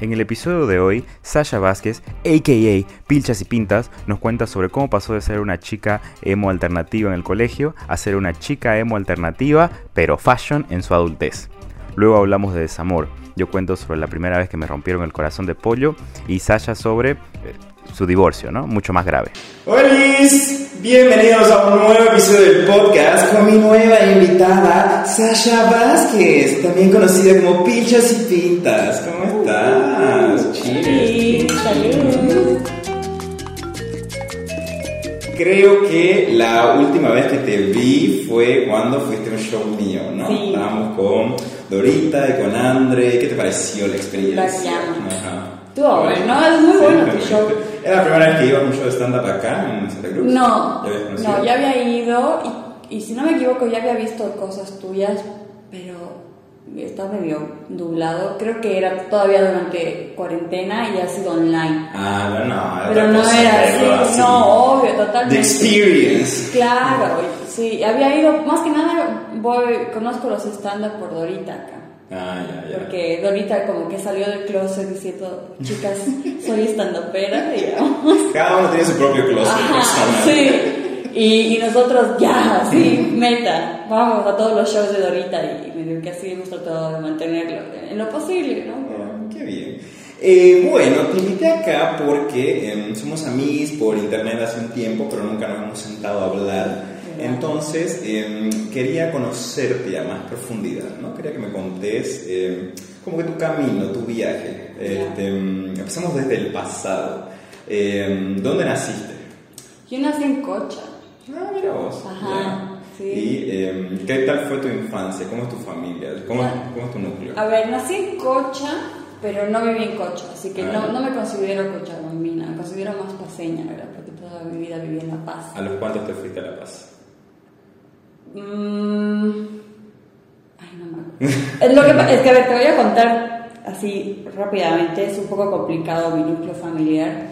En el episodio de hoy, Sasha Vázquez, aka Pilchas y Pintas, nos cuenta sobre cómo pasó de ser una chica emo alternativa en el colegio a ser una chica emo alternativa, pero fashion en su adultez. Luego hablamos de desamor. Yo cuento sobre la primera vez que me rompieron el corazón de pollo y Sasha sobre eh, su divorcio, ¿no? Mucho más grave. Hola, bienvenidos a un nuevo episodio del podcast con mi nueva invitada, Sasha Vázquez, también conocida como Pinchas y Pintas. ¿Cómo estás? Sí, salud. Creo que la última vez que te vi fue cuando fuiste a un show mío, ¿no? Sí. Estábamos con Dorita y con Andre. ¿Qué te pareció la experiencia? Ajá. Estuvo bueno, es muy bueno tu show. ¿Era la primera vez que iba a un show de stand-up acá en Santa Cruz? No, no, ya había ido y, y si no me equivoco ya había visto cosas tuyas, pero está medio dublado. Creo que era todavía durante cuarentena y ha sido online. Ah, no, no. era Pero no era algo así, no, obvio, totalmente. The experience. Claro, sí, había ido, más que nada voy, conozco los stand-up por Dorita acá. Ah, ya, ya. Porque Dorita como que salió del closet diciendo, chicas, soy estandopera, digamos. Cada uno tiene su propio closet Ajá, personal. sí. Y, y nosotros ya, sí, meta, vamos a todos los shows de Dorita y medio que así hemos tratado de mantenerlo en lo posible, ¿no? Ah, qué bien. Eh, bueno, te invité acá porque em, somos amigos por internet hace un tiempo, pero nunca nos hemos sentado a hablar. Entonces, em, quería conocerte a más profundidad, ¿no? Quería que me contés em, como que tu camino, tu viaje. Este, em, empezamos desde el pasado. ¿Dónde naciste? Yo nací en Cocha. Ah, mira vos. Ajá, sí. ¿Y em, qué tal fue tu infancia? ¿Cómo es tu familia? ¿Cómo, cómo es tu núcleo? A ver, nací en Cocha, pero no viví en Cocha, así que Ah, no, no me considero cochabambina, me considero más paseña, ¿verdad? Porque toda mi vida viví en La Paz. ¿A los cuántos te fuiste a La Paz? Mm, Ay, no me acuerdo. es, lo que, es que, a ver, te voy a contar así rápidamente, es un poco complicado mi núcleo familiar.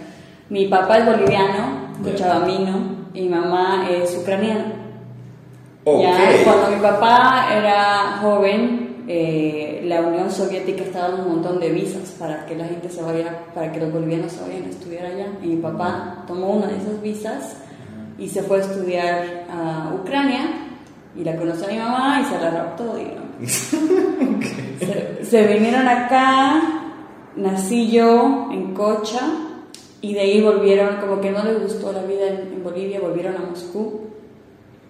Mi papá es boliviano, cochabamino, mi mamá es ucraniana. Ok. Ya, cuando mi papá era joven, eh, la Unión Soviética estaba dando un montón de visas para que la gente se vaya, para que los bolivianos se vayan a estudiar allá. Y mi papá tomó una de esas visas y se fue a estudiar a Ucrania y la conoció a mi mamá y se la raptó, digamos. se, se vinieron acá, nací yo en Cocha y de ahí volvieron, como que no les gustó la vida en, en Bolivia, volvieron a Moscú.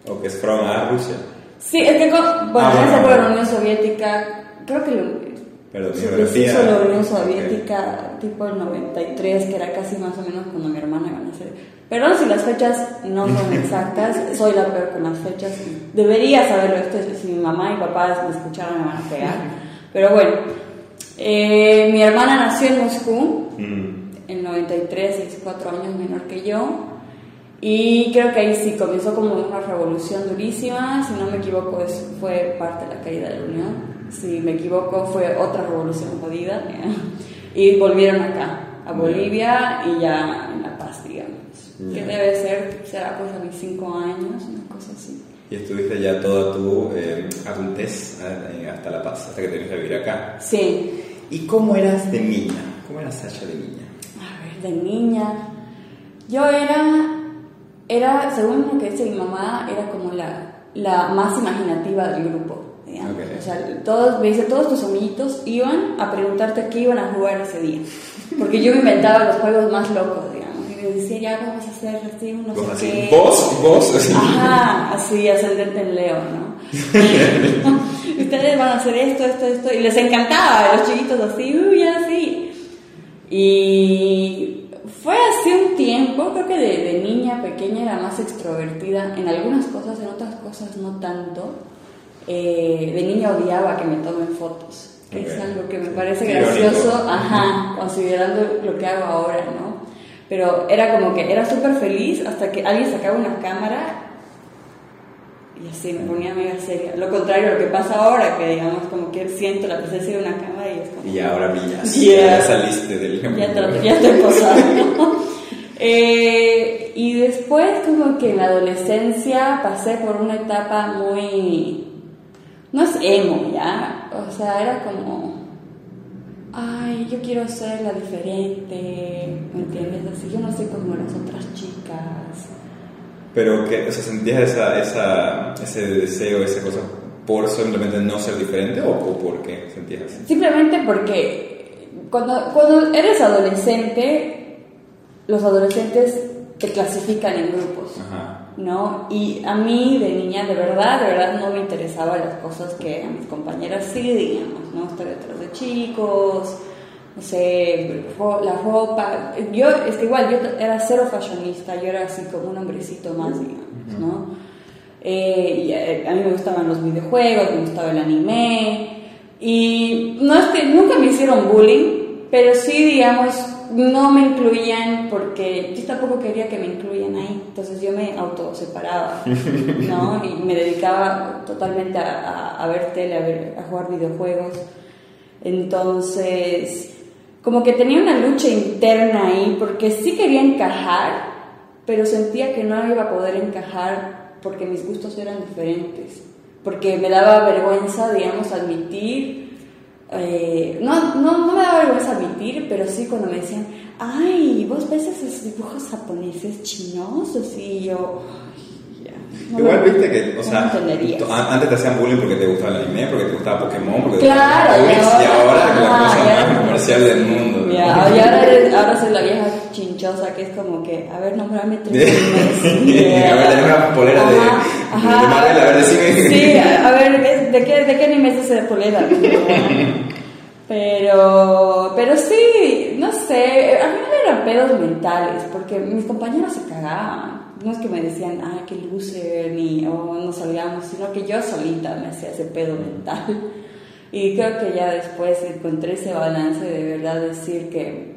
O que es from a Rusia. Sí, es que, con- bueno, Ah, esa bueno. la Unión Soviética, creo que lo- Perdón, se geografía. deshizo la Unión. Soviética tipo el 93, que era casi más o menos cuando mi hermana iba a nacer. Perdón si las fechas no son exactas, soy la peor con las fechas. Debería saberlo esto, si mi mamá y papá me escucharan me van a pegar. Pero bueno, eh, mi hermana nació en Moscú, Mm. En 93, es cuatro años menor que yo. Y creo que ahí sí comenzó como una revolución durísima. Si no me equivoco, eso fue parte de la caída de la Unión. Si me equivoco, fue otra revolución jodida. Y volvieron acá, a Bolivia y ya en La Paz, digamos. Que Ya. debe ser, será pues a mis cinco años, una cosa así. Y estuviste ya toda tu eh, adultez eh, hasta La Paz, hasta que te viniste a vivir acá. Sí, ¿Y cómo eras de niña? ¿Cómo eras Sasha de niña? De niña. Yo era, era, según lo que dice mi mamá, era como la, la más imaginativa del grupo. digamos. Ok. O sea, todos, me dice, todos tus amiguitos iban a preguntarte qué iban a jugar ese día. Porque yo me inventaba los juegos más locos, digamos. Y les decía, ya vamos a hacer así, unos ¿Vos así? ¿Vos? ¿Vos? Así. Ajá, así, ascendente en Leo, ¿no? Ustedes van a hacer esto, esto, esto. Y les encantaba, los chiquitos así, uy, así. Y fue así un tiempo, creo que de, de niña pequeña era más extrovertida en algunas cosas, en otras cosas no tanto. Eh, de niña odiaba que me tomen fotos, que es algo que me parece gracioso, ajá, considerando lo que hago ahora, ¿no? Pero era como que era súper feliz hasta que alguien sacaba una cámara y así me ponía mega seria. Lo contrario a lo que pasa ahora, que digamos como que siento la presencia de una cámara y es como... Y ahora brillas. Yeah. Ya saliste del Ya, tra- ya estoy posando. Eh, y después como que en la adolescencia pasé por una etapa muy... No es emo, ¿ya? O sea, era como... ay, yo quiero ser la diferente, ¿me entiendes? Así, yo no soy como las otras chicas. Pero que, o sea, ¿sentías esa, esa, ese deseo, esa cosa por simplemente no ser diferente o, o por qué sentías así? Simplemente porque cuando, cuando eres adolescente, los adolescentes te clasifican en grupos. Ajá. ¿no? Y a mí de niña, de verdad, de verdad no me interesaban las cosas que a mis compañeras sí, digamos, ¿no? Estar detrás de chicos, no sé, la ropa. Yo, es que igual, yo era cero fashionista, yo era así como un hombrecito más, digamos, ¿no? Eh, y eh, a mí me gustaban los videojuegos, me gustaba el anime, y no es que nunca me hicieron bullying, pero sí, digamos, no me incluían porque yo tampoco quería que me incluyan ahí. Entonces yo me autoseparaba, ¿no? Y me dedicaba totalmente a, a- a ver tele, a, ver, a jugar videojuegos. Entonces, como que tenía una lucha interna ahí porque sí quería encajar, pero sentía que no iba a poder encajar porque mis gustos eran diferentes. Porque me daba vergüenza, digamos, admitir eh, no, no, no me daba vergüenza admitir, pero sí cuando me decían, ay, vos ves esos dibujos japoneses chinosos y yo, ay, no Igual viste que, o sea, antes te hacían bullying porque te gustaba el anime, porque te gustaba Pokémon, porque te Claro, gustaba Netflix, y ahora es la cosa ya. más comercial del mundo. ¿no? Ya, y ahora, eres- ahora soy la vieja chinchosa que es como que, a ver, nombrame tres animes. A ver, tenés una polera de- Ajá, de Marvel, a ver, decime. Sí, a, ver, ¿es- ¿de qué, ¿de qué anime es esa polera? Pero, pero sí, no sé, a mí me eran pedos mentales, porque mis compañeros se cagaban. No es que me decían, ay, qué loser, ni, oh, no salgamos, sino que yo solita me hacía ese pedo mental. Y creo que ya después encontré ese balance de verdad decir que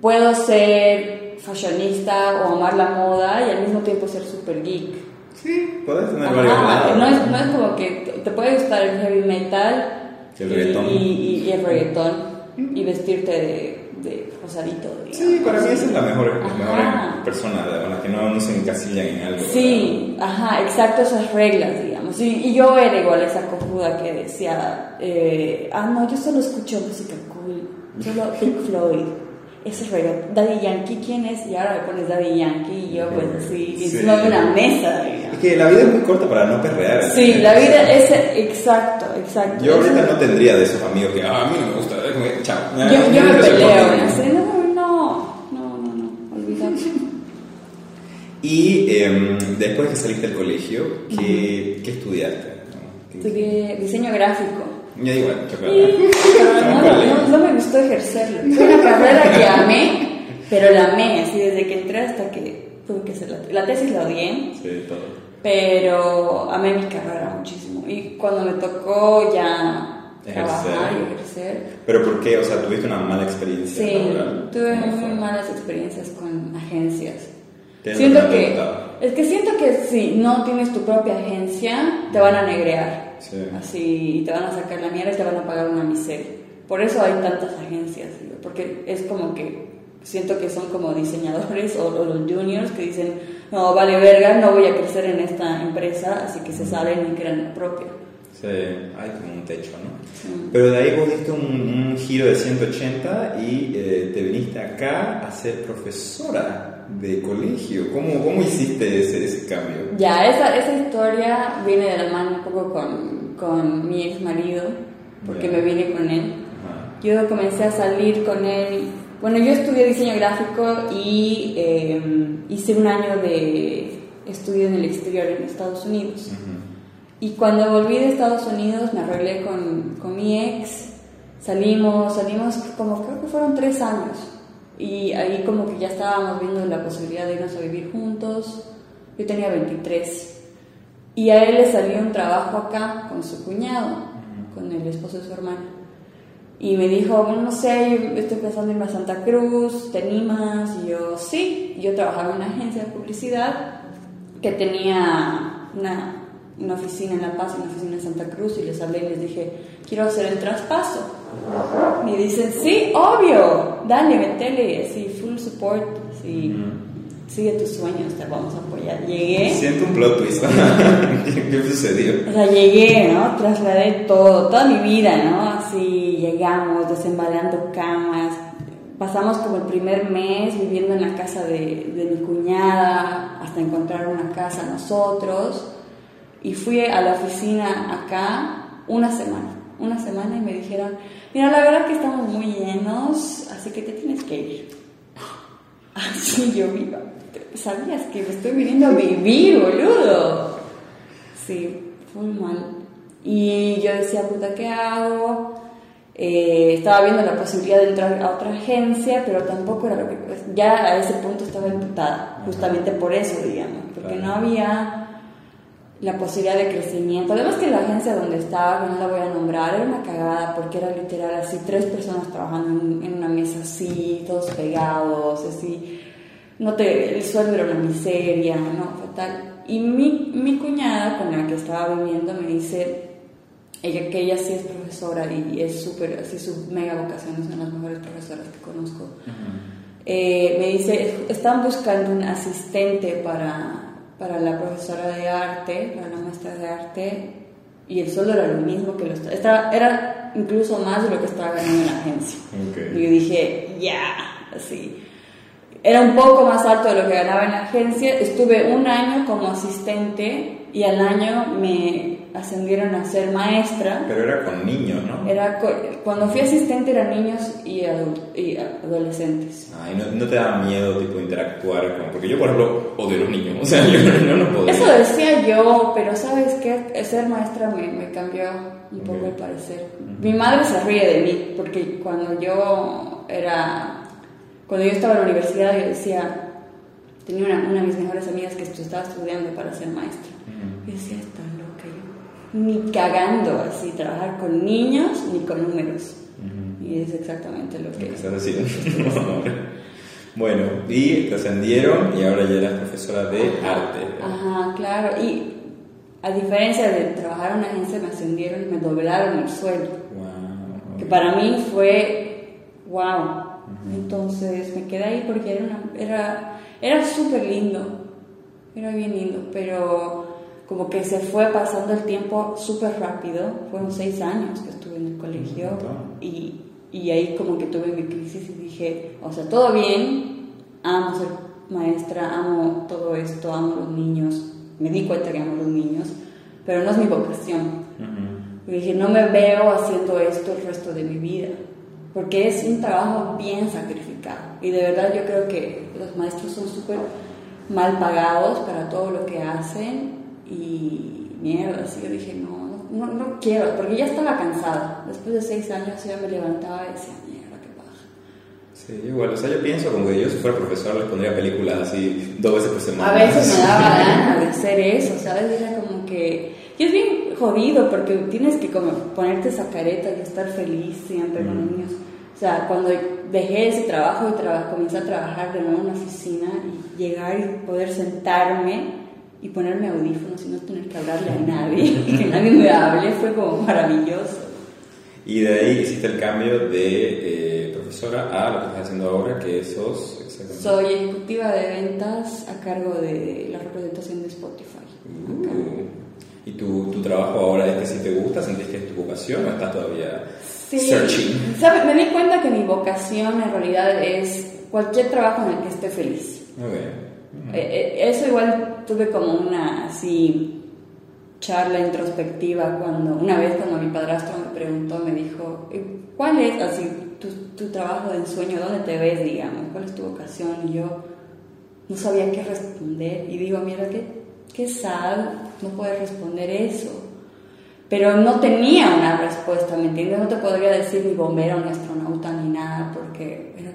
puedo ser fashionista o amar la moda y al mismo tiempo ser super geek. Sí, podés tener Ajá, varios lados. no, es, no es como que te- puede gustar el heavy metal El reggaetón. y, y- y el reggaetón y vestirte de, de rosadito. Sí, digamos. para mí esa es la mejor, la mejor persona, la la que no, no se encasillan en algo. Sí, ajá, exacto, esas reglas, digamos. Y, y yo era igual esa cojuda que decía, eh, ah, no, yo solo escucho música cool, solo Pink Floyd. Ese es reggaetón. Daddy Yankee, ¿quién es? Y ahora me pones Daddy Yankee y yo pues así, Sí. encima de una mesa, digamos. Es que la vida es muy corta para no perrear. Sí, la vida es exacto, exacto. Yo ahorita no tendría de esos amigos que, ah, a mí me gusta, que, chao. yo, yo me peleo, no, no, no, no, olvídate. Y em, después que saliste del colegio, ¿qué, ¿qué estudiaste? ¿No? ¿Qué- Estudié diseño gráfico. Ya igual, chocolate. no, no, no me gustó ejercerlo. Fue una carrera que amé, pero la amé, así desde que entré hasta que tuve que hacer la, la tesis, la odié, Sí, todo. pero amé mi carrera muchísimo. Y cuando me tocó ya Ejercer. trabajar y ejercer, ¿Pero por qué? O sea, ¿tuviste una mala experiencia sí, laboral? tuve ¿Cómo fue? muy malas experiencias con agencias. ¿Qué es lo Siento que es que siento que si no tienes tu propia agencia, te van a negrear. Sí. Así, te van a sacar la mierda y te van a pagar una miseria. Por eso hay tantas agencias, porque es como que siento que son como diseñadores o, o los juniors que dicen, no, vale verga, no voy a crecer en esta empresa, así que se salen y crean la propia. Sí, hay como un techo, ¿no? Pero de ahí vos diste un, un giro de 180 y eh, te viniste acá a ser profesora de colegio. ¿Cómo, cómo hiciste ese, ese cambio? Ya, esa, esa historia viene de la mano un poco con, con mi ex marido, porque Ya. me vine con él. Ajá. Yo comencé a salir con él. Bueno, yo estudié diseño gráfico y eh, hice un año de estudio en el exterior en Estados Unidos. Ujú. Y cuando volví de Estados Unidos me arreglé con, con mi ex, salimos, salimos como creo que fueron tres años. Y ahí como que ya estábamos viendo la posibilidad de irnos a vivir juntos. Yo tenía 23. Y a él le salió un trabajo acá con su cuñado, con el esposo de su hermana. Y me dijo, bueno, no sé, yo estoy pensando en irme a Santa Cruz, ¿te animas? Y yo, sí. Yo trabajaba en una agencia de publicidad que tenía una, una oficina en La Paz una oficina en Santa Cruz y les hablé y les dije, quiero hacer el traspaso. Y dicen, sí, obvio, dale, metele, así, full support, así, sigue tus sueños, te vamos a apoyar. Llegué. Siento un plot twist. ¿Qué sucedió? O sea, llegué, ¿no? Trasladé todo, toda mi vida, ¿no? Así llegamos, desembalando camas. Pasamos como el primer mes viviendo en la casa de, de mi cuñada hasta encontrar una casa nosotros. Y fui a la oficina acá una semana, una semana y me dijeron, mira, la verdad que estamos muy llenos, así que te tienes que ir. Así yo viva. ¿Sabías que me estoy viniendo a vivir, boludo? Sí, fue mal. Y yo decía, puta, ¿qué hago? Eh, estaba viendo la posibilidad de entrar a otra agencia, pero tampoco era lo que... Ya a ese punto estaba imputada, justamente por eso, digamos, porque no había la posibilidad de crecimiento. Además que la agencia donde estaba, que no la voy a nombrar, era una cagada porque era literal así, tres personas trabajando en, en una mesa así, todos pegados, así. No te, el sueldo era una miseria, no, fatal. Y mi, mi cuñada con la que estaba viviendo me dice, ella, que ella sí es profesora y es súper, así su mega vocación, es una de las mejores profesoras que conozco. Eh, me dice, están buscando un asistente para, para la profesora de arte, para la maestra de arte, y el sueldo era lo mismo que lo estaba, era incluso más de lo que estaba ganando en la agencia. Ok. Y yo dije, ya, así. Era un poco más alto de lo que ganaba en la agencia. Estuve un año como asistente y al año me ascendieron a ser maestra. Pero era con niños, ¿no? Era cuando fui asistente eran niños y, y adolescentes. Ay, no, no te da miedo, tipo, interactuar con... Porque yo, por ejemplo, odio a los niños. O sea, yo no, no podría. Eso decía yo, pero ¿sabes qué? Ser maestra me, me cambió un poco Ok. el parecer. Mi madre se ríe de mí, porque cuando yo era, cuando yo estaba en la universidad, yo decía, tenía una, una de mis mejores amigas que estaba estudiando para ser maestra. Y decía, está loca yo. Ni cagando así, trabajar con niños ni con números. Y es exactamente lo que estás haciendo. bueno, y te ascendieron y ahora ya eras profesora de arte. Ajá, claro. Y a diferencia de trabajar en una agencia, me ascendieron y me doblaron el sueldo. Wow. Que para mí fue wow. Entonces me quedé ahí porque era, una- era, era súper lindo. Era bien lindo, pero como que se fue pasando el tiempo súper rápido. Fueron seis años que estuve en el colegio y, y ahí como que tuve mi crisis y dije, o sea, todo bien, amo ser maestra, amo todo esto, amo los niños. Me di cuenta que amo los niños, pero no es mi vocación. Ujú. Y dije, no me veo haciendo esto el resto de mi vida, porque es un trabajo bien sacrificado. Y de verdad yo creo que los maestros son súper mal pagados para todo lo que hacen y mierda, así yo dije, no, no, no quiero, porque ya estaba cansada. Después de seis años ya me levantaba y decía, mierda, qué paja. Sí, igual, o sea, yo pienso como que yo si fuera profesor les pondría películas así dos veces por semana. A veces me daba ganas de hacer eso, ¿sabes? Era como que... Y es bien jodido porque tienes que como ponerte esa careta y estar feliz siempre con los Mm. niños. O sea, cuando dejé ese trabajo y traba- comencé a trabajar de nuevo en una oficina y llegar y poder sentarme y ponerme audífonos y no tener que hablarle a nadie, que nadie me hable, fue como maravilloso. Y de ahí hiciste el cambio de eh, profesora a lo que estás haciendo ahora, que sos exactamente. Soy ejecutiva de ventas a cargo de la representación de Spotify. Uh, ¿Y tu, tu trabajo ahora es que si te gusta, sentís que es tu vocación o estás todavía Sí. searching? ¿Sabe? Me di cuenta que mi vocación en realidad es cualquier trabajo en el que esté feliz. Ok. Eh, eh, eso igual tuve como una así charla introspectiva cuando una vez cuando mi padrastro me preguntó me dijo "Eh, ¿cuál es así tu, tu trabajo de ensueño? ¿Dónde te ves digamos? ¿cuál es tu vocación? y yo no sabía qué responder y digo mira qué, qué sad no poder responder eso pero no tenía una respuesta, ¿me entiendes? No te podría decir ni bombero, ni astronauta, ni nada, porque era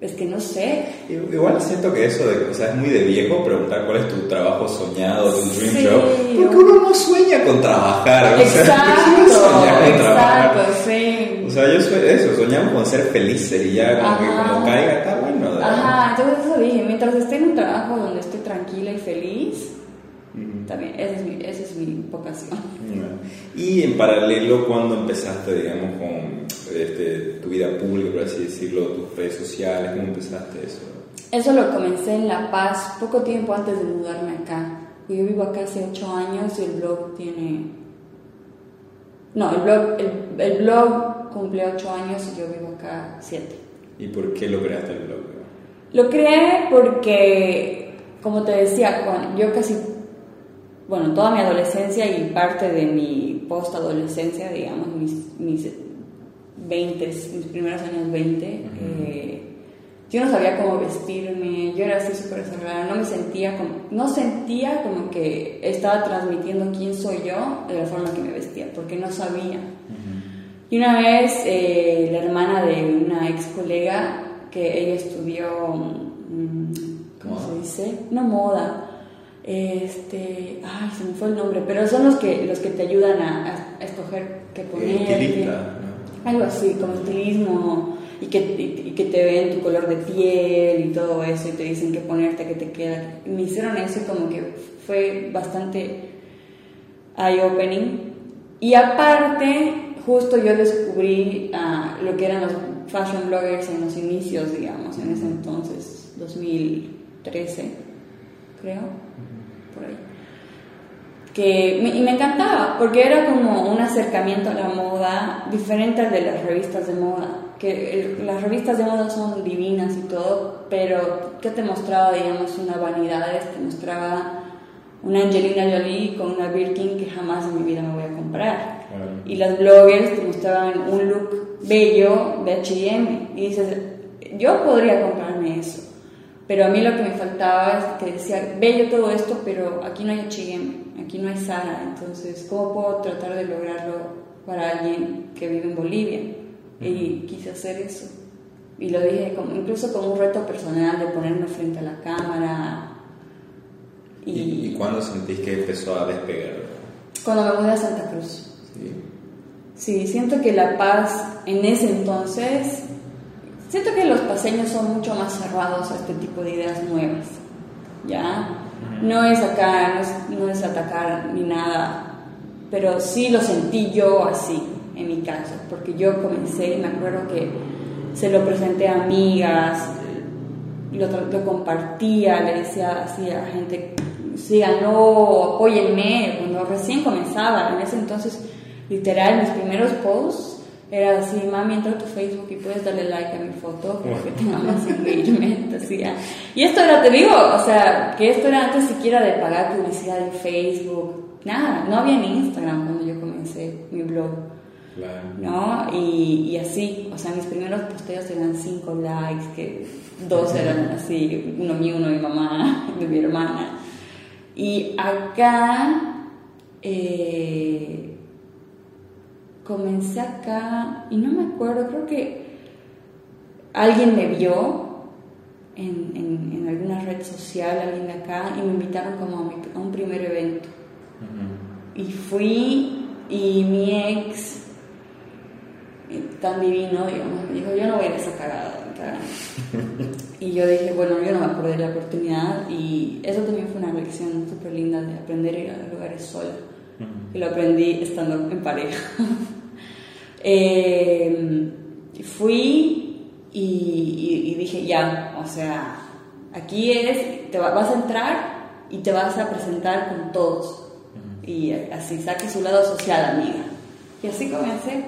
es que no sé. Igual siento que eso, de, o sea, es muy de viejo preguntar cuál es tu trabajo soñado, tu dream Sí, job. Porque uno no sueña con trabajar. o sea, Exacto, ¿quién sueña con trabajar? exacto, sí. O sea, yo soy eso, soñamos con ser felices y ya como que Ajá. como caiga está bueno. Ajá, entonces eso dije, mientras esté en un trabajo donde esté tranquila y feliz, También, esa es mi, esa es mi vocación. Y en paralelo, cuando empezaste, digamos, con este, tu vida pública, por así decirlo, tus redes sociales, cómo empezaste eso? Eso lo comencé en La Paz poco tiempo antes de mudarme acá. Yo vivo acá hace ocho años y el blog tiene... No, el blog, el, el blog cumple ocho años y yo vivo acá siete. ¿Y por qué lo creaste el blog? Lo creé porque, como te decía, cuando yo casi, bueno, toda mi adolescencia y parte de mi post-adolescencia, digamos, mis, mis 20, mis primeros años 20, eh, yo no sabía cómo vestirme, yo era así súper cerrada, no me sentía como, no sentía como que estaba transmitiendo quién soy yo de la forma que me vestía, porque no sabía. Y una vez eh, la hermana de una ex colega, que ella estudió, mm, ¿cómo se dice? No moda. Este, ay, se me fue el nombre, pero son los que, los que te ayudan a, a escoger qué poner. ¿no? Algo así, como estilismo y que, y, que te ven tu color de piel y todo eso y te dicen qué ponerte, qué te queda. Me hicieron eso y como que fue bastante eye-opening. Y aparte, justo yo descubrí uh, lo que eran los fashion bloggers en los inicios, digamos, en ese entonces, 2013, creo, por ahí. Que, y me encantaba, porque era como un acercamiento a la moda diferente al de las revistas de moda. Que el, las revistas de moda son divinas y todo, pero ¿qué te mostraba, digamos, una vanidad? Te mostraba una Angelina Jolie con una Birkin que jamás en mi vida me voy a comprar. Y las bloggers te mostraban un look bello de H&M y dices, yo podría comprarme eso, pero a mí lo que me faltaba es que decía, bello todo esto, pero aquí no hay H&M, aquí no hay Zara, entonces, ¿cómo puedo tratar de lograrlo para alguien que vive en Bolivia? Y quise hacer eso. Y lo dije como, incluso como un reto personal de ponerme frente a la cámara. ¿Y, ¿Y cuándo sentís que empezó a despegar? Cuando me mudé a Santa Cruz. Sí. Sí, siento que La Paz en ese entonces, siento que los paseños son mucho más cerrados a este tipo de ideas nuevas, ¿ya? No es acá, no es, no es atacar ni nada, pero sí lo sentí yo así, en mi caso, porque yo comencé y me acuerdo que se lo presenté a amigas, lo, lo compartía, le decía así a gente, síganlo, apóyenme, cuando recién comenzaba, en ese entonces literal, mis primeros posts era así, mami, entra a tu Facebook y puedes darle like a mi foto para que tenga más engagement, así. Y esto era, te digo, o sea, que esto era antes siquiera de pagar publicidad en Facebook, nada, no había ni Instagram cuando yo comencé mi blog. Claro. ¿No? Y, y, así, o sea, mis primeros posteos eran cinco likes, que dos eran así, uno mío, uno de mi mamá, de mi hermana. Y acá, eh, comencé acá y no me acuerdo, creo que alguien me vio en, en, en alguna red social, alguien de acá, y me invitaron como a, mi, a un primer evento. Uh -huh. Y fui y mi ex, tan divino, digamos, me dijo, yo no voy a esa cagada. y yo dije, bueno, yo no me acordé de la oportunidad y eso también fue una lección súper linda de aprender a ir a lugares sola. Y lo aprendí estando en pareja. Eh, fui y, y, y, dije, ya, o sea, aquí es, te va, vas a entrar y te vas a presentar con todos. Y así saque su lado social, amiga. Y así comencé.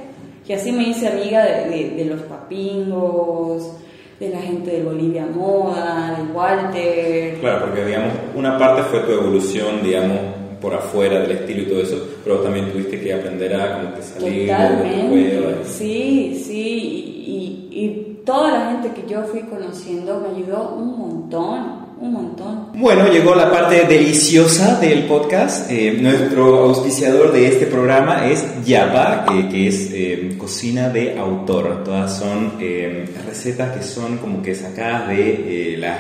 Y así me hice amiga de, de, de los papingos, de la gente de Bolivia Moda, de Walter. Claro, porque digamos, una parte fue tu evolución, digamos, por afuera del estilo y todo eso, pero también tuviste que aprender a como que salir Totalmente. Sí, sí, y, y, y, toda la gente que yo fui conociendo me ayudó un montón, un montón. Bueno, llegó la parte deliciosa del podcast. Eh, nuestro auspiciador de este programa es Yapa, eh, que es eh, cocina de autor. Todas son eh, recetas que son como que sacadas de las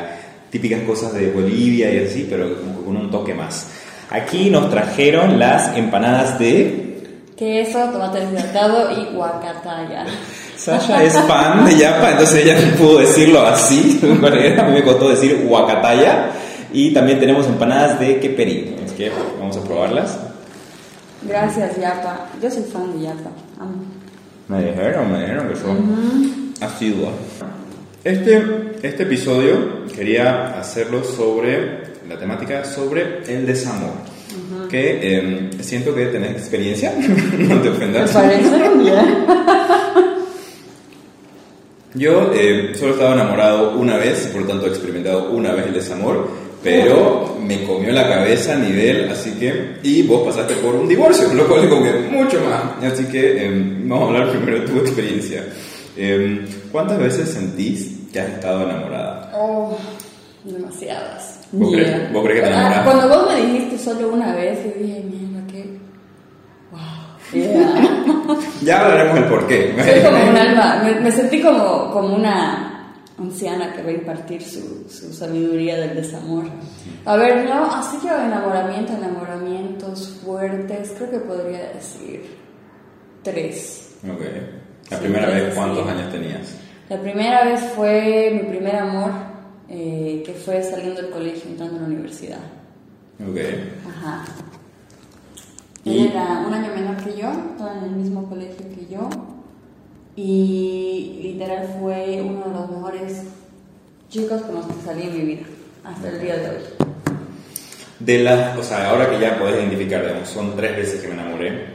típicas cosas de Bolivia y así, pero como con un toque más. Aquí nos trajeron las empanadas de queso, tomate deshidratado y guacataya. Sasha es fan de Yapa, entonces ella pudo decirlo así. A mí me costó decir guacataya. Y también tenemos empanadas de queperí. Así que vamos a probarlas. Gracias, Yapa. Yo soy fan de Yapa. Amo. Me dijeron, me dijeron que son uh -huh. asiduos. Este, este episodio quería hacerlo sobre la temática sobre el desamor. Que em, siento que tenés experiencia, no te ofendas. Me parece bien. Yo eh, solo he estado enamorado una vez, por lo tanto he experimentado una vez el desamor, pero me comió la cabeza a nivel, así que... Y vos pasaste por un divorcio, lo cual como que mucho más. Así que em, vamos a hablar primero de tu experiencia. Em, ¿Cuántas veces sentís que has estado enamorada? Oh, demasiadas. ¿Vos Mira. crees- vos crees que te Ah, enamoraste? Cuando vos me dijiste solo una vez, yo dije, mierda, qué. Wow. Yeah. Ya hablaremos del por qué. Soy como un alma, me, me sentí como, como una anciana que va a impartir su, su sabiduría del desamor. A ver, no, así que enamoramiento, enamoramientos fuertes, creo que podría decir tres. Ok. La Sí, primera vez, sí. ¿cuántos años tenías? La primera vez fue mi primer amor, eh, que fue saliendo del colegio, entrando a la universidad. Ok. Ajá. Él era un año menor que yo, estaba en el mismo colegio que yo. Y literal fue uno de los mejores chicos con los que salí en mi vida, hasta el día de hoy. De las, o sea, ahora que ya podés identificar, digamos, son tres veces que me enamoré,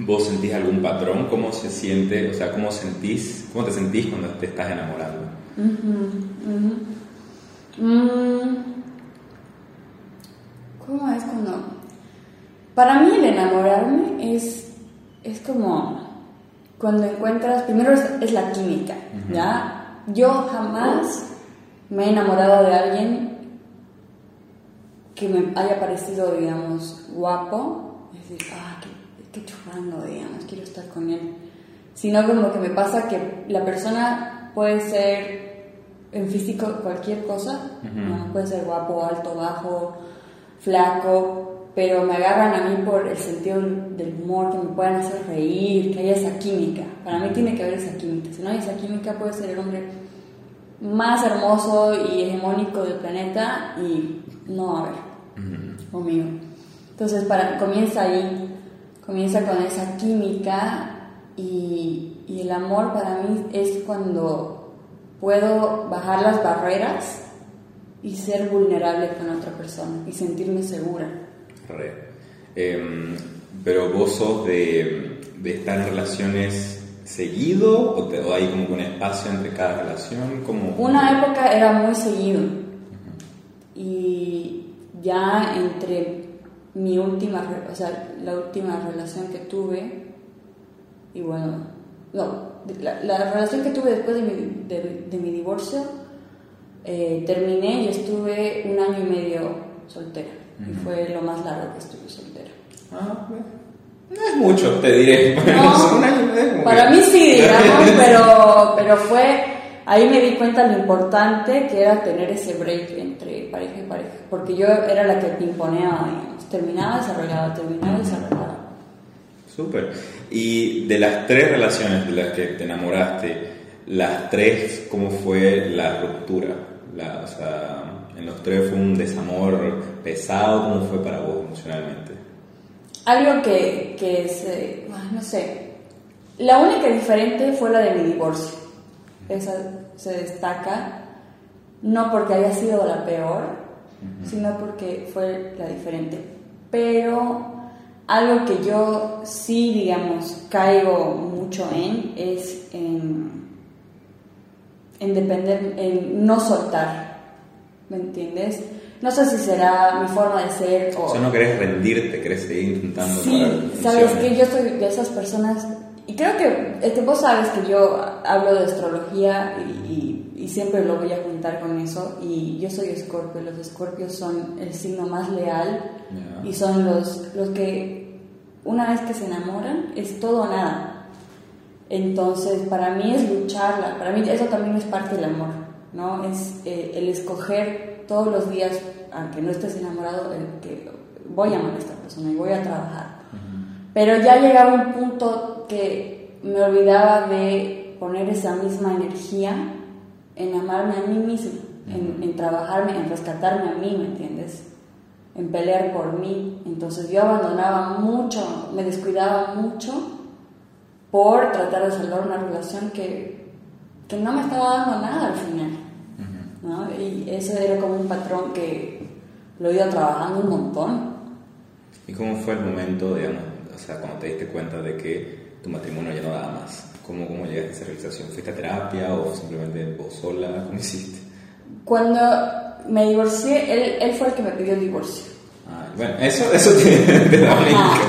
¿vos sentís algún patrón? ¿Cómo se siente? O sea, ¿cómo sentís, cómo te sentís cuando te estás enamorando? Mm, ¿Cómo es cuando.? Para mí, el enamorarme es, es como cuando encuentras. Primero es, es la química, ¿ya? Yo jamás me he enamorado de alguien que me haya parecido, digamos, guapo. Es decir, ah, qué, qué churrando, digamos, quiero estar con él. Sino como que me pasa que la persona puede ser en físico cualquier cosa, ¿no? puede ser guapo, alto, bajo, flaco, pero me agarran a mí por el sentido del humor, que me puedan hacer reír, que haya esa química. Para mí tiene que haber esa química. Si no hay esa química, puede ser el hombre más hermoso y hegemónico del planeta y no va a haber conmigo. Entonces, para, comienza ahí, comienza con esa química y, y el amor para mí es cuando puedo bajar las barreras y ser vulnerable con otra persona y sentirme segura. Re. Em, pero vos sos de, de estar en relaciones seguido o, te, o hay como un espacio entre cada relación? como Una época era muy seguido y ya entre mi última, o sea, la última relación que tuve y bueno, no, la, la relación que tuve después de mi, de, de mi divorcio, eh, terminé y estuve un año y medio soltera y fue lo más largo que estuve soltera. Ah, no es mucho, te diré. No, Un año es como para mí sí, digamos, pero, pero fue, ahí me di cuenta lo importante que era tener ese break entre pareja y pareja, porque yo era la que pimponeaba, digamos, terminaba arreglaba, terminaba arreglaba. Súper. Y de las tres relaciones de las que te enamoraste, las tres, ¿cómo fue la ruptura? La, o sea, en los tres fue un desamor pesado, ¿cómo fue para vos emocionalmente? Algo que, que se, ay, no sé, la única diferente fue la de mi divorcio, esa se destaca, no porque haya sido la peor, sino porque fue la diferente, pero algo que yo sí, digamos, caigo mucho en es en, en depender, en no soltar, ¿me entiendes? No sé si será mi forma de ser o... O sea, no querés rendirte, querés seguir intentando Sí, sabes que yo soy de esas personas, y creo que este, vos sabes que yo hablo de astrología y, y- y siempre lo voy a juntar con eso, y yo soy escorpio, los escorpios son el signo más leal Ya. y son los, los que una vez que se enamoran es todo o nada. Entonces, para mí es lucharla, para mí eso también es parte del amor, ¿no? Es eh, el escoger todos los días, aunque no estés enamorado, el que voy a amar a esta persona y voy a trabajar. Pero ya llegaba un punto que me olvidaba de poner esa misma energía en amarme a mí misma, en, en trabajarme, en rescatarme a mí, ¿me entiendes? En pelear por mí. Entonces yo abandonaba mucho, me descuidaba mucho por tratar de salvar una relación que, que no me estaba dando nada al final. ¿no? Y eso era como un patrón que lo he ido trabajando un montón. ¿Y cómo fue el momento, digamos, o sea, cuando te diste cuenta de que tu matrimonio ya no daba más? ¿Cómo, cómo llegaste a esa realización? ¿Fuiste a terapia o simplemente vos sola? ¿Cómo hiciste? Cuando me divorcié, él, él fue el que me pidió el divorcio. Ah, bueno, eso, eso te, te da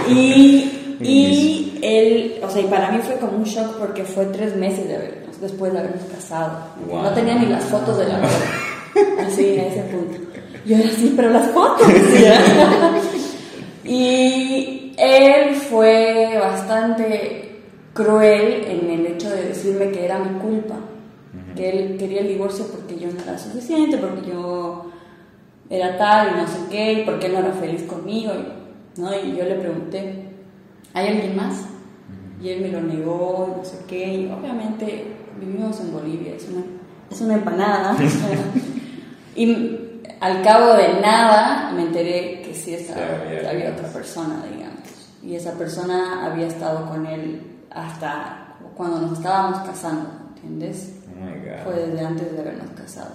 y, y él, o sea, y para mí fue como un shock porque fue tres meses de habernos, después de habernos casado. Wow. No tenía ni las fotos de la boda. Así, a ese punto. Yo era así, pero las fotos. y él fue bastante cruel en el hecho de decirme que era mi culpa. Que él quería el divorcio porque yo no era suficiente, porque yo era tal y no sé qué, y porque él no era feliz conmigo. Y, ¿no? y yo le pregunté, ¿hay alguien más? Y él me lo negó, no sé qué, y obviamente vivimos en Bolivia, es una, es una empanada. y al cabo de nada me enteré que sí estaba, Sí, había otra persona, digamos. Y esa persona había estado con él hasta cuando nos estábamos casando, ¿entiendes? Oh my God. Fue desde antes de habernos casado.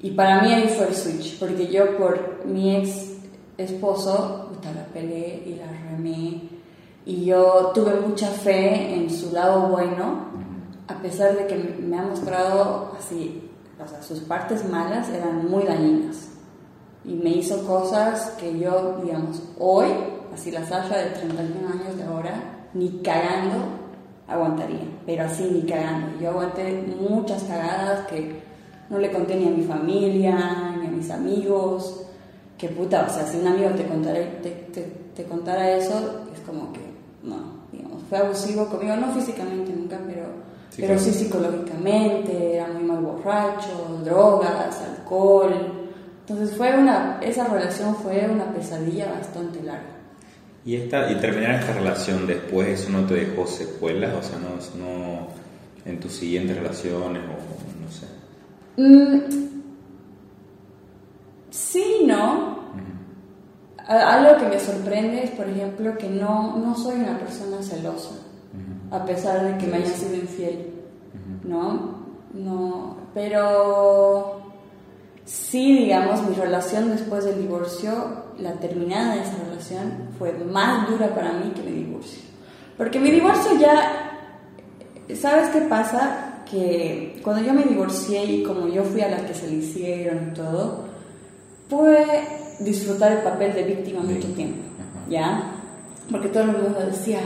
Y para mí ahí fue el switch, porque yo por mi ex esposo, puta, la peleé y la remé. Y yo tuve mucha fe en su lado bueno, a pesar de que me ha mostrado así, o sea, sus partes malas eran muy dañinas. Y me hizo cosas que yo, digamos, hoy, así la Sasha de 31 años de ahora, ni cagando aguantaría, pero así ni cagando. Yo aguanté muchas cagadas que no le conté ni a mi familia, ni a mis amigos. Que puta, o sea, si un amigo te contara, te, te- te contara eso, es como que, no, digamos, fue abusivo conmigo, no físicamente nunca, pero Sí, pero sí psicológicamente, era muy mal borracho, drogas, alcohol. Entonces fue una, esa relación fue una pesadilla bastante larga. ¿Y, esta, y terminar esta relación después, eso no te dejó secuelas? O sea, no, no en tus siguientes relaciones o no sé. Mm, sí, ¿no? Algo que me sorprende es, por ejemplo, que no, no soy una persona celosa, a pesar de que me haya sido infiel, ¿no? No, pero sí, digamos, mi relación después del divorcio, la terminada de esa relación, fue más dura para mí que mi divorcio. Porque mi divorcio ya, ¿sabes qué pasa? Que cuando yo me divorcié y como yo fui a la que se le hicieron y todo, pude disfrutar el papel de víctima mucho tiempo. ¿ya? Porque todo el mundo decía,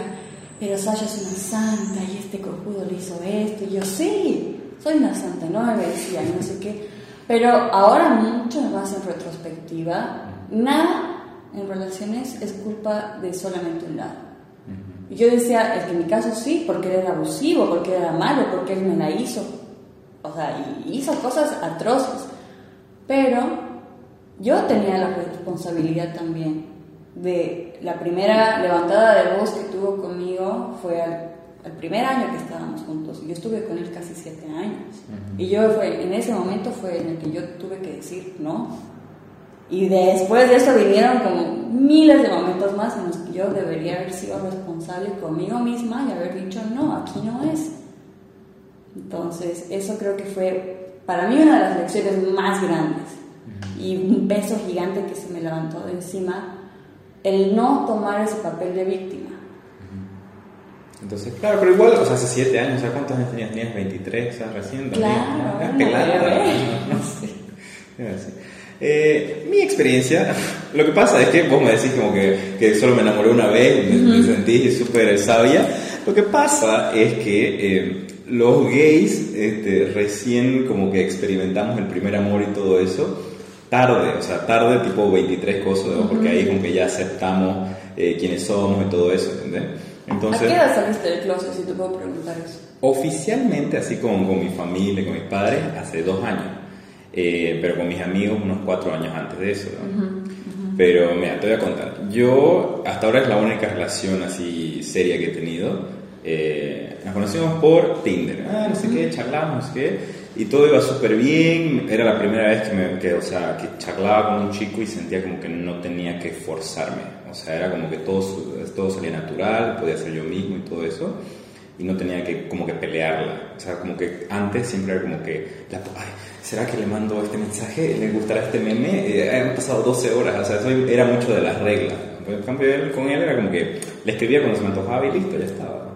pero Sasha es una santa y este cojudo le hizo esto. Y yo, sí, soy una santa, no me decía, no sé qué. Pero ahora mucho más en retrospectiva, nada en relaciones es culpa de solamente un lado. Y yo decía, es que en mi caso sí, porque él era abusivo, porque era malo, porque él me la hizo. O sea, hizo cosas atroces. Pero yo tenía la responsabilidad también de la primera levantada de voz que tuvo conmigo fue al, al primer año que estábamos juntos. Yo estuve con él casi siete años. Y yo fue, en ese momento fue en el que yo tuve que decir no. Y después de eso vinieron como miles de momentos más en los que yo debería haber sido responsable conmigo misma y haber dicho no, aquí no es. Entonces, eso creo que fue para mí una de las lecciones más grandes y un peso gigante que se me levantó de encima, el no tomar ese papel de víctima. Entonces, claro, pero igual, o sea, hace 7 años, o sea, ¿cuántos años tenías? ¿Tenías 23? O sea, recién. Claro, Ah, pelada. ¿no? No sé. Eh, mi experiencia, lo que pasa es que vos me decís como que, que solo me enamoré una vez, me, me sentí súper sabia. Lo que pasa es que eh, los gays este, recién como que experimentamos el primer amor y todo eso tarde, o sea, tarde tipo 23 cosas, ¿no? porque ahí como que ya aceptamos eh, quiénes somos y todo eso, ¿entendés? ¿A qué edad saliste del closet, si te puedo preguntar eso? Oficialmente, así como con mi familia, con mis padres, hace dos años. Eh, pero con mis amigos unos cuatro años antes de eso. ¿no? Pero mira, te voy a contar. Yo hasta ahora es la única relación así seria que he tenido. Eh, nos conocimos por Tinder. Ah, no sé qué, charlamos, no sé qué. Y todo iba súper bien. Era la primera vez que, me, que, o sea, que charlaba con un chico y sentía como que no tenía que forzarme. O sea, era como que todo, todo salía natural, podía ser yo mismo y todo eso. Y no tenía que como que pelearla. O sea, como que antes siempre era como que, la, ay, ¿será que le mando este mensaje? ¿Le gustará este meme? Eh, han pasado 12 horas, o sea, eso era mucho de las reglas. En cambio, él, con él era como que le escribía cuando se me antojaba y listo, ya estaba.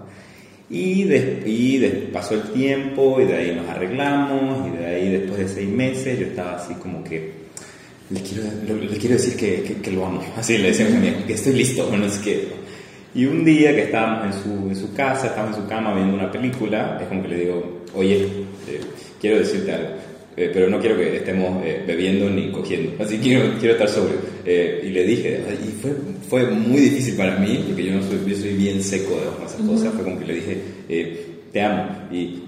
Y, de, pasó el tiempo y de ahí nos arreglamos y de ahí después de seis meses yo estaba así como que le quiero, le quiero decir que, que, lo amo. Así le decía a mi que estoy listo, bueno, es que y un día que estábamos en su, en su casa, estábamos en su cama viendo una película, es como que le digo, oye, eh, quiero decirte algo, eh, pero no quiero que estemos eh, bebiendo ni cogiendo, así quiero, quiero estar sobrio. y le dije, y fue, fue muy difícil para mí, porque yo no soy, yo soy bien seco de esas cosas, fue como que le dije, te amo, y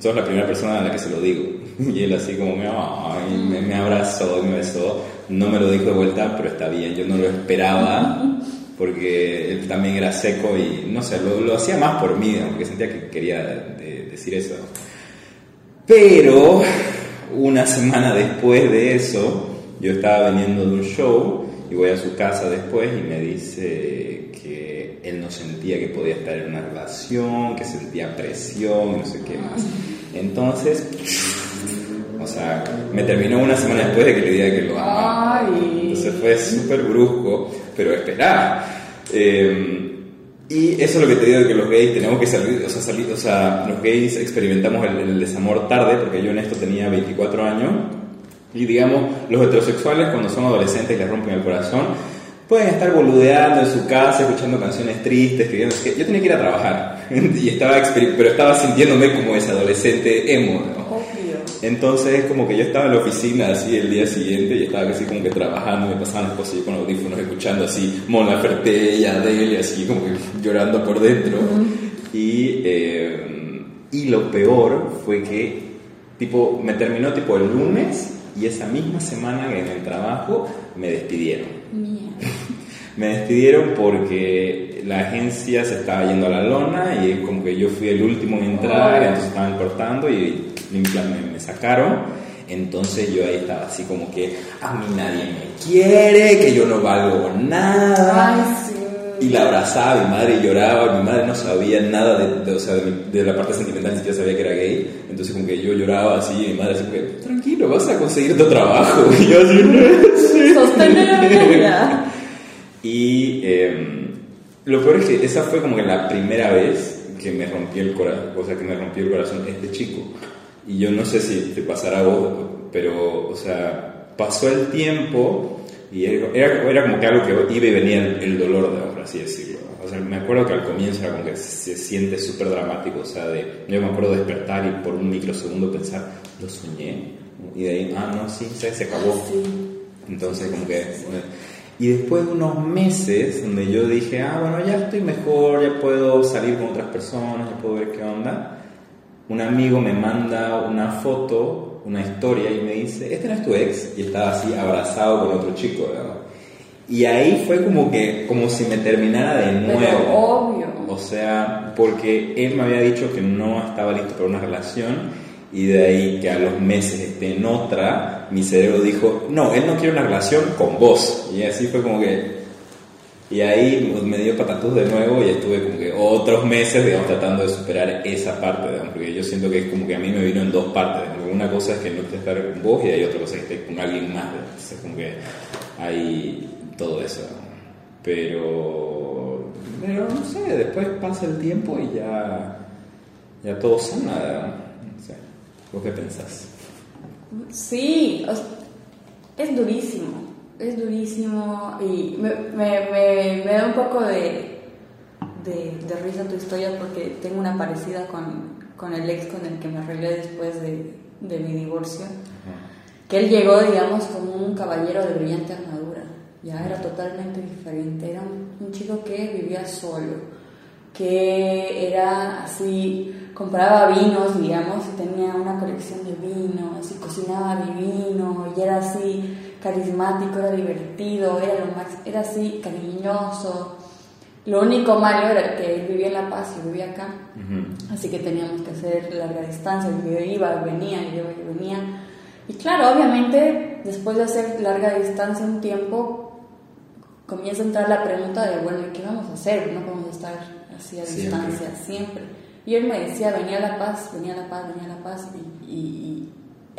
sos la primera persona a la que se lo digo. Y él así como me, me abrazó me besó, no me lo dijo de vuelta, pero está bien, yo no lo esperaba porque él también era seco y no sé, lo, hacía más por mí, porque sentía que quería decir eso. Pero una semana después de eso, yo estaba veniendo de un show y voy a su casa después y me dice que él no sentía que podía estar en una relación, que sentía presión, no sé qué más. Entonces, o sea, me terminó una semana después de que le diga que lo amaba. Entonces fue súper brusco pero esperar. Eh, y eso es lo que te digo, que los gays tenemos que salir, o sea, salir, o sea los gays experimentamos el, desamor tarde, porque yo en esto tenía 24 años, y digamos, los heterosexuales cuando son adolescentes les rompen el corazón, pueden estar boludeando en su casa, escuchando canciones tristes, que yo tenía que ir a trabajar, y estaba, pero estaba sintiéndome como ese adolescente emo, entonces, como que yo estaba en la oficina así el día siguiente y estaba así como que trabajando, me pasaban las cosas con audífonos, escuchando así Mona Ferte y Adele, así como que llorando por dentro. y, eh, y lo peor fue que, tipo, me terminó tipo el lunes y esa misma semana en el trabajo me despidieron. me despidieron porque la agencia se estaba yendo a la lona y como que yo fui el último en entrar, entonces estaban cortando y me, me sacaron. Entonces yo ahí estaba así como que a mí nadie me quiere, que yo no valgo nada. Y la abrazaba mi madre lloraba. Mi madre no sabía nada de, o sea, de, la parte sentimental, ni siquiera sabía que era gay. Entonces como que yo lloraba así y mi madre así como que, tranquilo, vas a conseguir tu trabajo. Y yo así, sí. la Y em, lo peor es que esa fue como que la primera vez que me rompió el corazón, o sea, que me rompió el corazón este chico. Y yo no sé si te pasará a vos, pero, o sea, pasó el tiempo y era, era como que algo que iba y venía el, dolor, de, por así decirlo. O sea, me acuerdo que al comienzo era como que se, siente súper dramático, o sea, de, yo me acuerdo despertar y por un microsegundo pensar, lo soñé, y de ahí, ah, no, sí, se, se acabó. Ah, Entonces, como que... Y después de unos meses donde yo dije, ah, bueno, ya estoy mejor, ya puedo salir con otras personas, ya puedo ver qué onda, un amigo me manda una foto, una historia y me dice, este no es tu ex, y estaba así abrazado con otro chico, Y ahí fue como que, como si me terminara de nuevo. obvio. O sea, porque él me había dicho que no estaba listo para una relación y de ahí que a los meses esté en otra, mi cerebro dijo, no, él no quiere una relación con vos. Y así fue como que, y ahí me dio patatús de nuevo y estuve como que otros meses, digamos, tratando de superar esa parte, digamos, porque yo siento que es como que a mí me vino en dos partes. Una cosa es que no esté estar con vos y hay otra cosa es que esté con alguien más. Entonces, como que hay todo eso. Pero, pero no sé, después pasa el tiempo y ya, ya todo sana. No sé, ¿vos qué pensás? Sí, es durísimo es durísimo y me, me, me, da un poco de, de, risa tu historia porque tengo una parecida con, con, el ex con el que me arreglé después de, de mi divorcio. Que él llegó, digamos, como un caballero de brillante armadura. Ya era totalmente diferente. Era un, un chico que vivía solo, que era así, compraba vinos, digamos, y tenía una colección de vinos y cocinaba divino y era así carismático, era divertido, era, lo más, era así, cariñoso. Lo único malo era que él vivía en La Paz y vivía acá, así que teníamos que hacer larga distancia, yo iba, venía, yo iba, y venía. Y claro, obviamente, después de hacer larga distancia un tiempo, comienza a entrar la pregunta de, bueno, ¿qué vamos a hacer? No podemos estar así a distancia siempre. Y él me decía, venía a La Paz, venía a La Paz, venía a La Paz. Y, y- y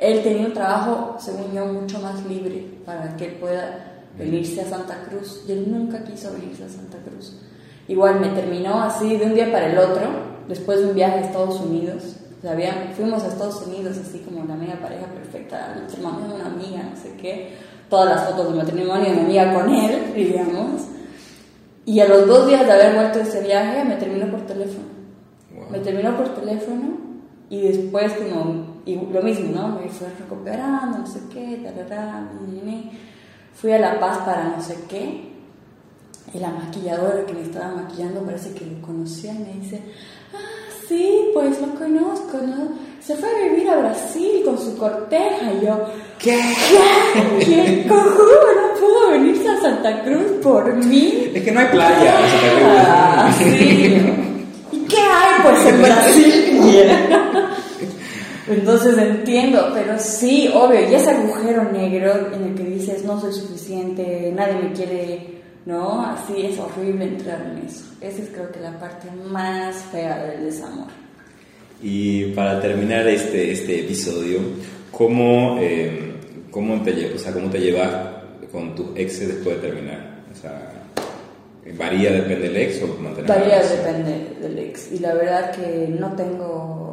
él tenía un trabajo, según yo, mucho más libre para que él pueda venirse a Santa Cruz. Y él nunca quiso venirse a Santa Cruz. Igual me terminó así de un día para el otro, después de un viaje a Estados Unidos. O sea, había- fuimos a Estados Unidos así como la media pareja perfecta, nuestra mamá una amiga, no sé qué, todas las fotos de matrimonio de mi amiga con él, digamos. Y a los dos días de haber vuelto de ese viaje me terminó por teléfono. Wow. Me terminó por teléfono y después como, y lo mismo, ¿no? Me fui recuperando, no sé qué, tarará, fui a La Paz para no sé qué. Y la maquilladora que me estaba maquillando parece que lo conocía y me dice, ah, sí, pues lo conozco, ¿no? Se fue a vivir a Brasil con su corteja y yo, ¿Qué? ¿qué? ¿Qué cojudo no pudo venirse a Santa Cruz por mí? Es que no hay playa. Ah, sí. ¿Y qué hay pues en Brasil? Entonces entiendo, pero sí, obvio, y ese agujero negro en el que dices no soy suficiente, nadie me quiere, ¿no? Así es horrible entrar en eso. Esa es creo que la parte más fea del desamor. Y para terminar este, este episodio, ¿cómo, eh, cómo, te, o sea, ¿cómo te llevas con tus exes después de terminar? O sea, ¿varía depende del ex o mantener Varía, depende del ex. Y la verdad que no tengo.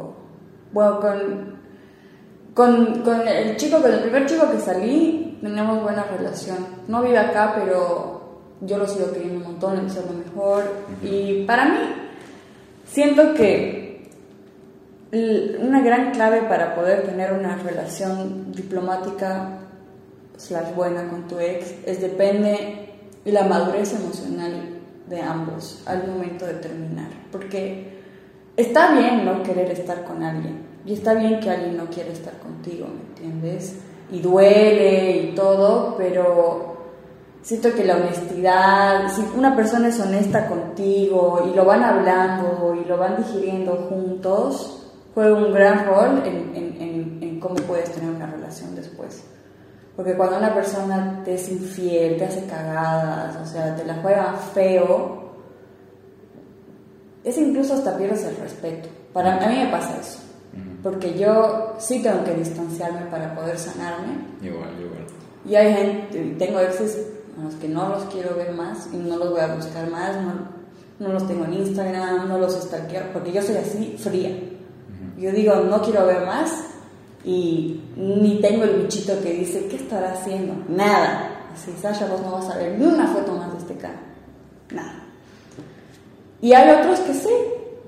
Bueno, con, con, con el chico, con el primer chico que salí, tenemos buena relación. No vive acá, pero yo lo sigo queriendo un montón, le lo mejor. Y para mí, siento que una gran clave para poder tener una relación diplomática slash buena con tu ex es depende la madurez emocional de ambos al momento de terminar porque está bien no querer estar con alguien y está bien que alguien no quiera estar contigo ¿me entiendes? y duele y todo pero siento que la honestidad si una persona es honesta contigo y lo van hablando y lo van digiriendo juntos juega un gran rol en, en- en- en cómo puedes tener una relación después porque cuando una persona te es infiel, te hace cagadas, o sea, te la juega feo, es incluso hasta pierdes el respeto. Para a mí me pasa eso. Porque yo sí tengo que distanciarme para poder sanarme. Igual, igual. Y hay gente, tengo exes a los que no los quiero ver más y no los voy a buscar más, no, no los tengo en Instagram, no los stalkeo, porque yo soy así fría. Yo digo, no quiero ver más y ni tengo el bichito que dice, ¿qué estará haciendo? Nada. Así, Sasha, vos no vas a ver ni una foto más de este cara. Nada. Y hay otros que sí,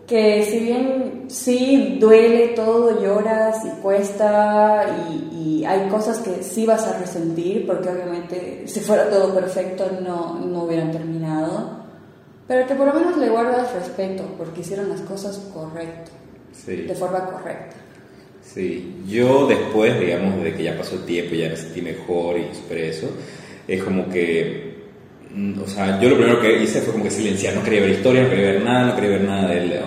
que si bien sí duele todo, lloras y cuesta y, y hay cosas que sí vas a resentir porque obviamente si fuera todo perfecto no, no hubieran terminado, pero que por lo menos le guardas respeto porque hicieron las cosas correcto, Sí. de forma correcta. Sí, yo después, digamos, de que ya pasó el tiempo, ya me sentí mejor y superé eso, es como que, o sea, yo lo primero que hice fue como que silenciar, no quería ver historia, no quería ver nada, no quería ver nada de él. ¿no?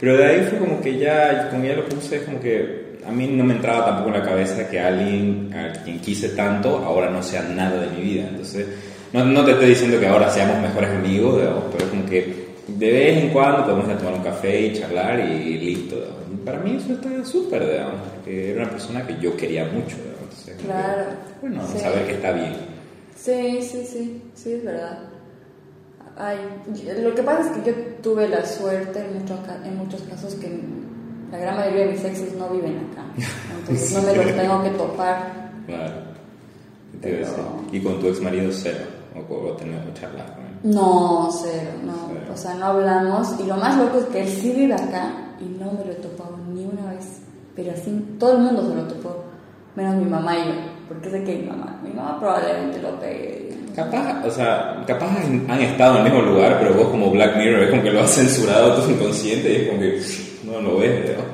Pero de ahí fue como que ya, como ya lo puse, como que a mí no me entraba tampoco en la cabeza que alguien a quien quise tanto ahora no sea nada de mi vida. Entonces, no, no te estoy diciendo que ahora seamos mejores amigos, digamos, pero como que de vez en cuando podemos ir a tomar un café y charlar y listo. digamos. Para mí eso está súper, digamos, porque era una persona que yo quería mucho. digamos. Entonces, como que, Claro. bueno, Sí. saber que está bien. Sí, sí, sí, sí, es verdad. Ay, lo que pasa es que yo tuve la suerte en, muchos ca- en muchos casos que la gran mayoría de mis exes no viven acá. Entonces no me los tengo que topar. Claro. Pero- Y con tu ex marido cero, o con tener charlas con él. No, cero, no. Cero. O sea, no hablamos. Y lo más loco es que él sí vive acá y no me lo he topado ni una vez. Pero así, todo el mundo se lo topó. Menos mi mamá y yo. Porque sé que mi mamá, mi mamá probablemente lo pegue. Capaz, o sea, capaz han, estado en el mismo lugar, pero vos como Black Mirror es como que lo has censurado tu inconsciente y es como que no lo ves, ¿no?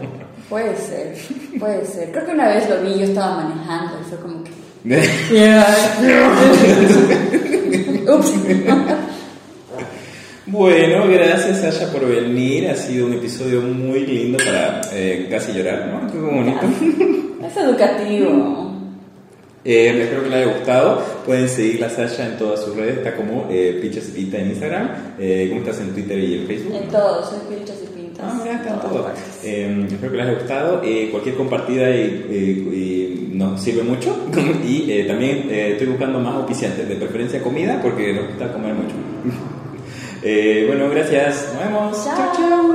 Puede ser, puede ser. Creo que una vez lo vi, yo estaba manejando y fue como que. Ups. Bueno, gracias Sasha por venir. Ha sido un episodio muy lindo para eh, casi llorar, ¿no? Qué bonito. Es educativo. Eh, espero que les haya gustado. Pueden seguir a Sasha en todas sus redes. Está como eh, Pichas y Pinta en Instagram. Eh, ¿Cómo estás en Twitter y en Facebook? En todo, soy pilchas y pintas. Ah, mira, acá en todas todo. partes. Eh, espero que les haya gustado. Eh, cualquier compartida eh, nos sirve mucho. y también eh, estoy buscando más oficiantes, de preferencia comida, porque nos gusta comer mucho. Bueno, gracias. Nos vemos. Chao.